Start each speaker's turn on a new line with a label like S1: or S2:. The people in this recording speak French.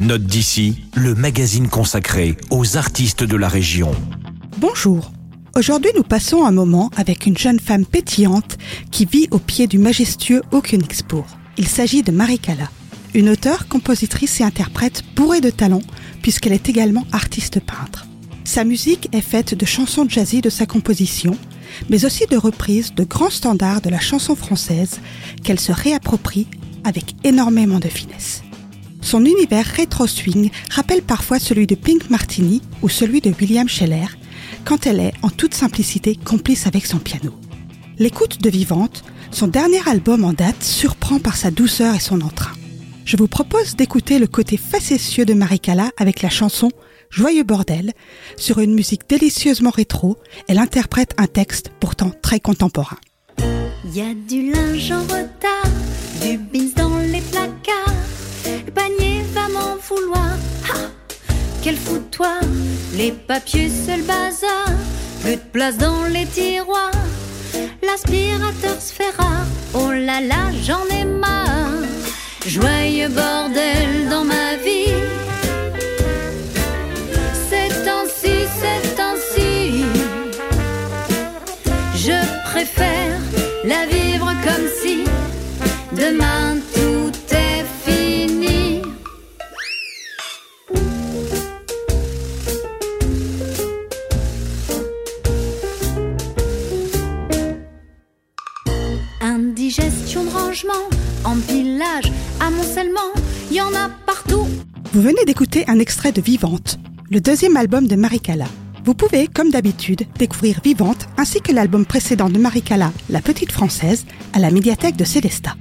S1: Note d'ici, le magazine consacré aux artistes de la région.
S2: Bonjour. Aujourd'hui, nous passons un moment avec une jeune femme pétillante qui vit au pied du majestueux Haut-Königsbourg. Il s'agit de Marikala, une auteure, compositrice et interprète bourrée de talent puisqu'elle est également artiste peintre. Sa musique est faite de chansons jazzy de sa composition, mais aussi de reprises de grands standards de la chanson française qu'elle se réapproprie avec énormément de finesse. Son univers rétro-swing rappelle parfois celui de Pink Martini ou celui de William Scheller, quand elle est en toute simplicité complice avec son piano. L'écoute de Vivante, son dernier album en date, surprend par sa douceur et son entrain. Je vous propose d'écouter le côté facétieux de Maricala avec la chanson Joyeux bordel. Sur une musique délicieusement rétro, elle interprète un texte pourtant très contemporain.
S3: Y a du linge en retard, du bins dans les placards. Quel foutoir Les papiers, c'est le bazar. Plus de place dans les tiroirs. L'aspirateur se fait rare. Oh là là, j'en ai marre. Joyeux bordel dans ma vie. C'est temps-ci, c'est temps-ci. Je préfère la vivre comme si demain Indigestion de rangement, empilage, amoncellement, y en a partout.
S2: Vous venez d'écouter un extrait de Vivante, le deuxième album de Maricala. Vous pouvez, comme d'habitude, découvrir Vivante ainsi que l'album précédent de Maricala, La Petite Française, à la médiathèque de Célestat.